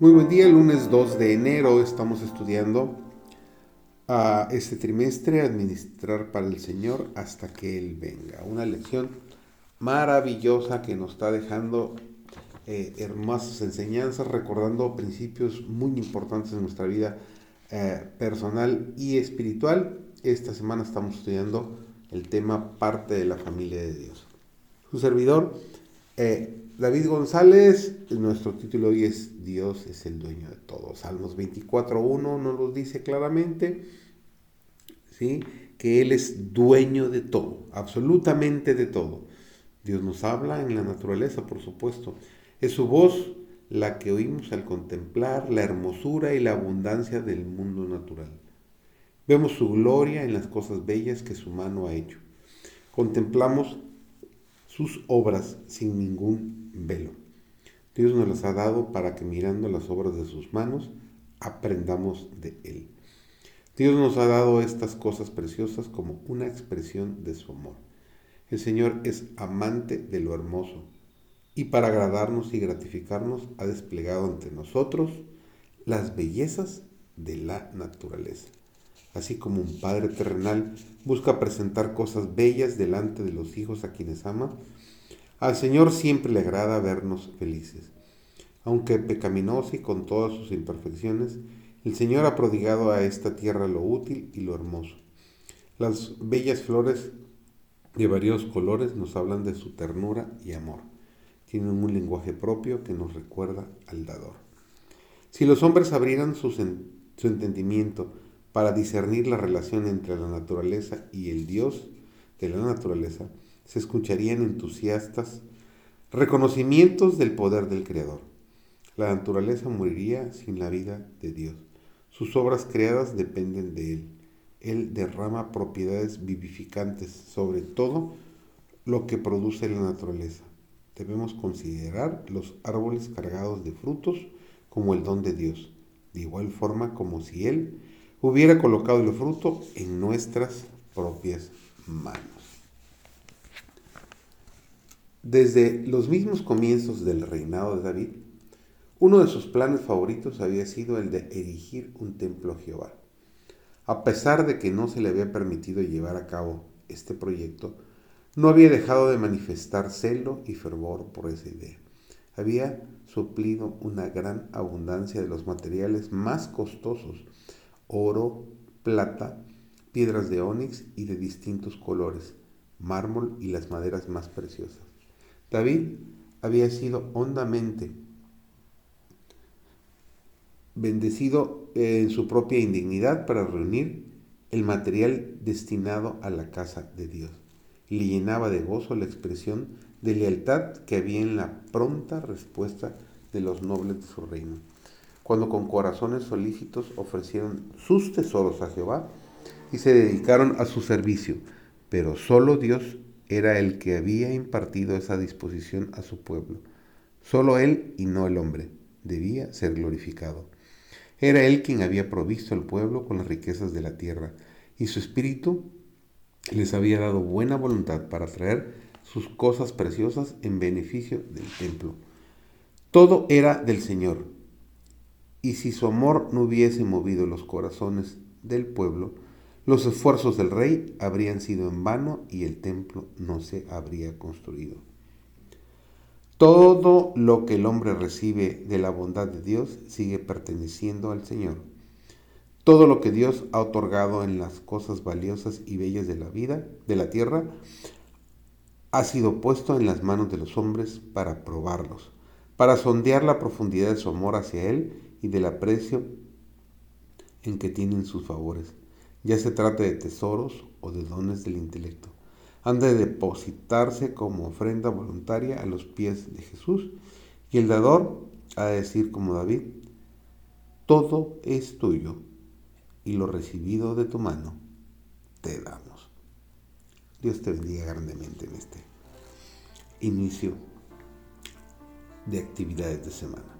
Muy buen día, lunes 2 de enero estamos estudiando a este trimestre Administrar para el Señor hasta que Él venga. Una lección maravillosa que nos está dejando eh, hermosas enseñanzas, recordando principios muy importantes en nuestra vida eh, personal y espiritual. Esta semana estamos estudiando el tema parte de la familia de Dios. Su servidor, eh, David González, nuestro título hoy es Dios es el dueño de todo. Salmos 24.1 nos lo dice claramente, ¿sí? que Él es dueño de todo, absolutamente de todo. Dios nos habla en la naturaleza, por supuesto. Es su voz la que oímos al contemplar la hermosura y la abundancia del mundo natural. Vemos su gloria en las cosas bellas que su mano ha hecho. Contemplamos sus obras sin ningún velo. Dios nos las ha dado para que mirando las obras de sus manos aprendamos de Él. Dios nos ha dado estas cosas preciosas como una expresión de su amor. El Señor es amante de lo hermoso y para agradarnos y gratificarnos ha desplegado ante nosotros las bellezas de la naturaleza. Así como un Padre terrenal busca presentar cosas bellas delante de los hijos a quienes ama, al Señor siempre le agrada vernos felices. Aunque pecaminoso y con todas sus imperfecciones, el Señor ha prodigado a esta tierra lo útil y lo hermoso. Las bellas flores de varios colores nos hablan de su ternura y amor. Tienen un lenguaje propio que nos recuerda al dador. Si los hombres abrieran su, su entendimiento para discernir la relación entre la naturaleza y el Dios de la naturaleza, se escucharían entusiastas reconocimientos del poder del Creador. La naturaleza moriría sin la vida de Dios. Sus obras creadas dependen de Él. Él derrama propiedades vivificantes sobre todo lo que produce la naturaleza. Debemos considerar los árboles cargados de frutos como el don de Dios, de igual forma como si Él hubiera colocado el fruto en nuestras propias manos. Desde los mismos comienzos del reinado de David, uno de sus planes favoritos había sido el de erigir un templo a Jehová. A pesar de que no se le había permitido llevar a cabo este proyecto, no había dejado de manifestar celo y fervor por esa idea. Había suplido una gran abundancia de los materiales más costosos oro, plata, piedras de ónix y de distintos colores, mármol y las maderas más preciosas. David había sido hondamente bendecido en su propia indignidad para reunir el material destinado a la casa de Dios. Le llenaba de gozo la expresión de lealtad que había en la pronta respuesta de los nobles de su reino cuando con corazones solícitos ofrecieron sus tesoros a Jehová y se dedicaron a su servicio. Pero solo Dios era el que había impartido esa disposición a su pueblo. Solo Él y no el hombre debía ser glorificado. Era Él quien había provisto al pueblo con las riquezas de la tierra, y su espíritu les había dado buena voluntad para traer sus cosas preciosas en beneficio del templo. Todo era del Señor, y si su amor no hubiese movido los corazones del pueblo, los esfuerzos del rey habrían sido en vano y el templo no se habría construido. Todo lo que el hombre recibe de la bondad de Dios sigue perteneciendo al Señor. Todo lo que Dios ha otorgado en las cosas valiosas y bellas de la vida, de la tierra, ha sido puesto en las manos de los hombres para probarlos, para sondear la profundidad de su amor hacia Él y del aprecio en que tienen sus favores, ya se trate de tesoros o de dones del intelecto. Han de depositarse como ofrenda voluntaria a los pies de Jesús y el dador ha de decir como David, todo es tuyo y lo recibido de tu mano te damos. Dios te bendiga grandemente en este inicio de actividades de semana.